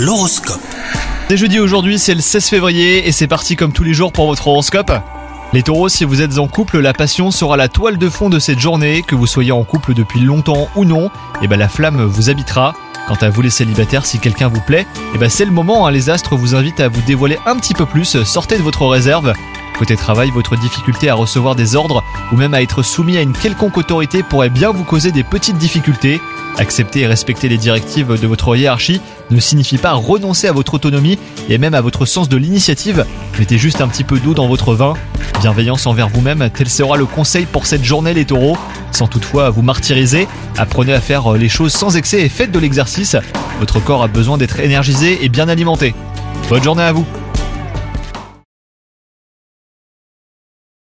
L'horoscope. C'est jeudi aujourd'hui, c'est le 16 février et c'est parti comme tous les jours pour votre horoscope. Les taureaux, si vous êtes en couple, la passion sera la toile de fond de cette journée, que vous soyez en couple depuis longtemps ou non, et ben la flamme vous habitera. Quant à vous les célibataires, si quelqu'un vous plaît, et ben c'est le moment, hein, les astres vous invitent à vous dévoiler un petit peu plus, sortez de votre réserve. Côté travail, votre difficulté à recevoir des ordres ou même à être soumis à une quelconque autorité pourrait bien vous causer des petites difficultés. Accepter et respecter les directives de votre hiérarchie ne signifie pas renoncer à votre autonomie et même à votre sens de l'initiative. Mettez juste un petit peu d'eau dans votre vin. Bienveillance envers vous-même, tel sera le conseil pour cette journée les taureaux. Sans toutefois vous martyriser, apprenez à faire les choses sans excès et faites de l'exercice. Votre corps a besoin d'être énergisé et bien alimenté. Bonne journée à vous